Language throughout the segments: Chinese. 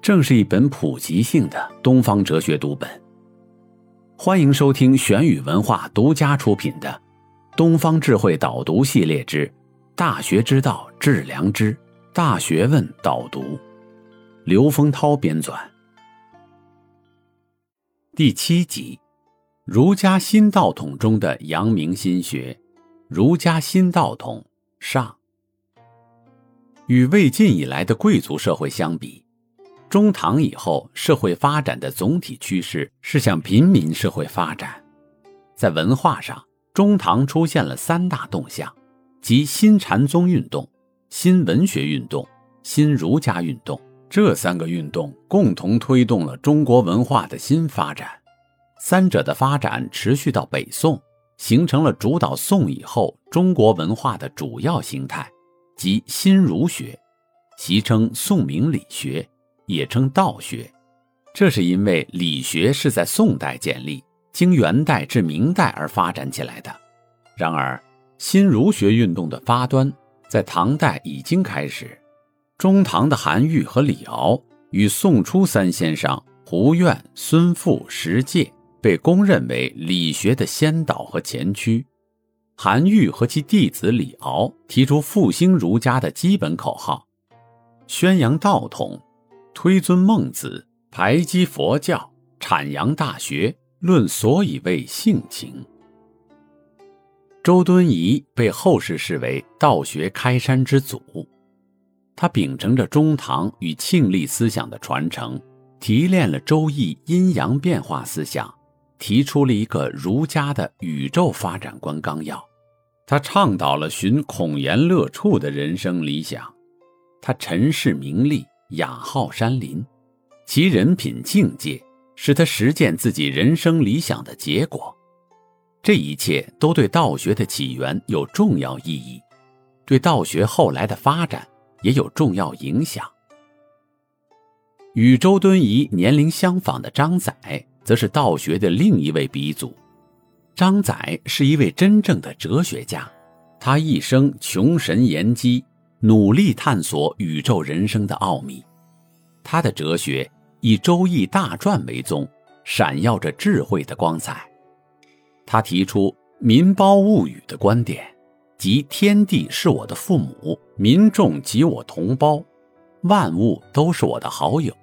正是一本普及性的东方哲学读本。欢迎收听玄宇文化独家出品的《东方智慧导读系列之大学之道致良知大学问导读》，刘丰涛编纂。第七集，儒家新道统中的阳明心学，儒家新道统上。与魏晋以来的贵族社会相比，中唐以后社会发展的总体趋势是向平民社会发展。在文化上，中唐出现了三大动向，即新禅宗运动、新文学运动、新儒家运动。这三个运动共同推动了中国文化的新发展，三者的发展持续到北宋，形成了主导宋以后中国文化的主要形态，即新儒学，习称宋明理学，也称道学。这是因为理学是在宋代建立，经元代至明代而发展起来的。然而，新儒学运动的发端在唐代已经开始。中唐的韩愈和李敖与宋初三先生胡苑、孙复、石介被公认为理学的先导和前驱。韩愈和其弟子李敖提出复兴儒家的基本口号，宣扬道统，推尊孟子，排挤佛教，阐扬大学，论所以为性情。周敦颐被后世视为道学开山之祖。他秉承着中唐与庆历思想的传承，提炼了《周易》阴阳变化思想，提出了一个儒家的宇宙发展观纲要。他倡导了寻孔颜乐处的人生理想。他尘世名利，雅好山林，其人品境界是他实践自己人生理想的结果。这一切都对道学的起源有重要意义，对道学后来的发展。也有重要影响。与周敦颐年龄相仿的张载，则是道学的另一位鼻祖。张载是一位真正的哲学家，他一生穷神研机，努力探索宇宙人生的奥秘。他的哲学以《周易》大传为宗，闪耀着智慧的光彩。他提出“民胞物与”的观点。即天地是我的父母，民众即我同胞，万物都是我的好友。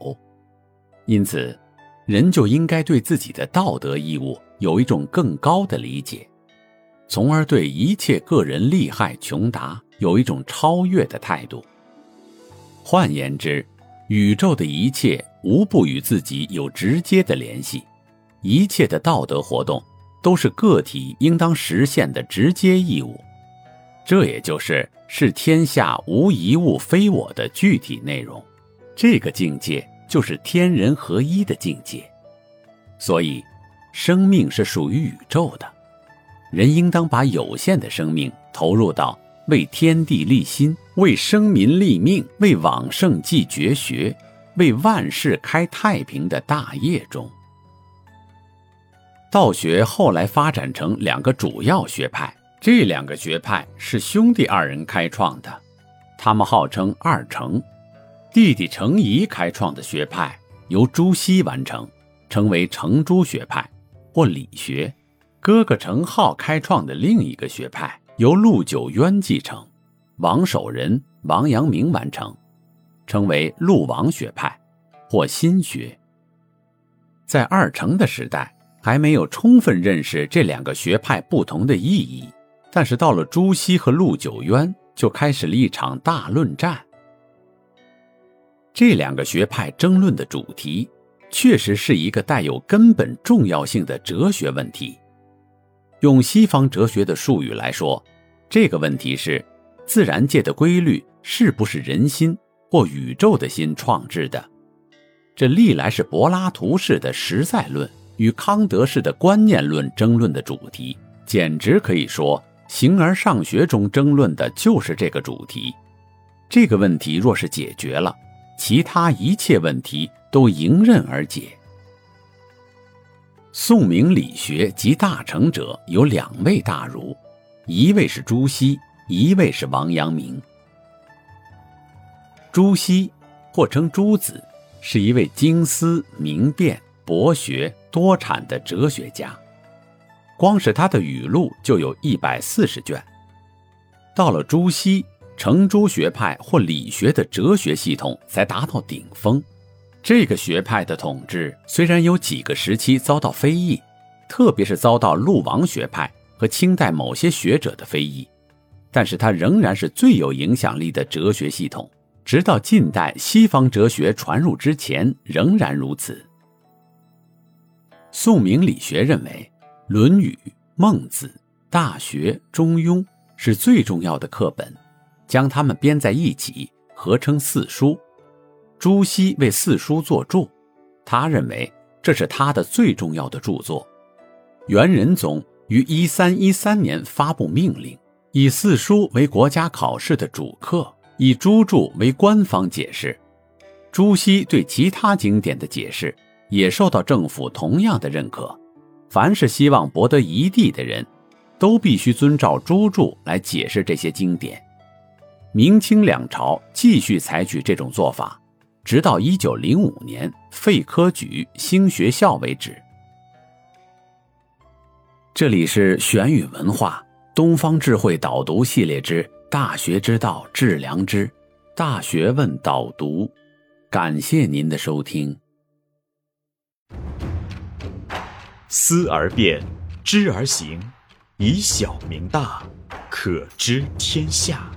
因此，人就应该对自己的道德义务有一种更高的理解，从而对一切个人利害穷达有一种超越的态度。换言之，宇宙的一切无不与自己有直接的联系，一切的道德活动都是个体应当实现的直接义务。这也就是“是天下无一物非我”的具体内容，这个境界就是天人合一的境界。所以，生命是属于宇宙的，人应当把有限的生命投入到为天地立心、为生民立命、为往圣继绝学、为万世开太平的大业中。道学后来发展成两个主要学派。这两个学派是兄弟二人开创的，他们号称二程。弟弟程颐开创的学派由朱熹完成，称为程朱学派或理学；哥哥程颢开创的另一个学派由陆九渊继承，王守仁、王阳明完成，称为陆王学派或心学。在二程的时代，还没有充分认识这两个学派不同的意义。但是到了朱熹和陆九渊，就开始了一场大论战。这两个学派争论的主题，确实是一个带有根本重要性的哲学问题。用西方哲学的术语来说，这个问题是：自然界的规律是不是人心或宇宙的心创制的？这历来是柏拉图式的实在论与康德式的观念论争论的主题，简直可以说，形而上学中争论的就是这个主题。这个问题若是解决了，其他一切问题都迎刃而解。宋明理学集大成者有两位大儒，一位是朱熹，一位是王阳明。朱熹，或称朱子。是一位精思明辨、博学多产的哲学家，光是他的语录就有一百四十卷。到了朱熹，程朱学派或理学的哲学系统才达到顶峰。这个学派的统治虽然有几个时期遭到非议，特别是遭到陆王学派和清代某些学者的非议，但是它仍然是最有影响力的哲学系统。直到近代西方哲学传入之前，仍然如此。宋明理学认为，《论语》《孟子》《大学》《中庸》是最重要的课本，将它们编在一起，合称四书。朱熹为四书作注，他认为这是他的最重要的著作。元仁宗于一三一三年发布命令，以四书为国家考试的主课。以朱注为官方解释，朱熹对其他经典的解释也受到政府同样的认可。凡是希望博得一帝的人，都必须遵照朱注来解释这些经典。明清两朝继续采取这种做法，直到一九零五年废科举兴学校为止。这里是玄宇文化东方智慧导读系列之。大学之道，致良知。大学问导读，感谢您的收听。思而变，知而行，以小明大，可知天下。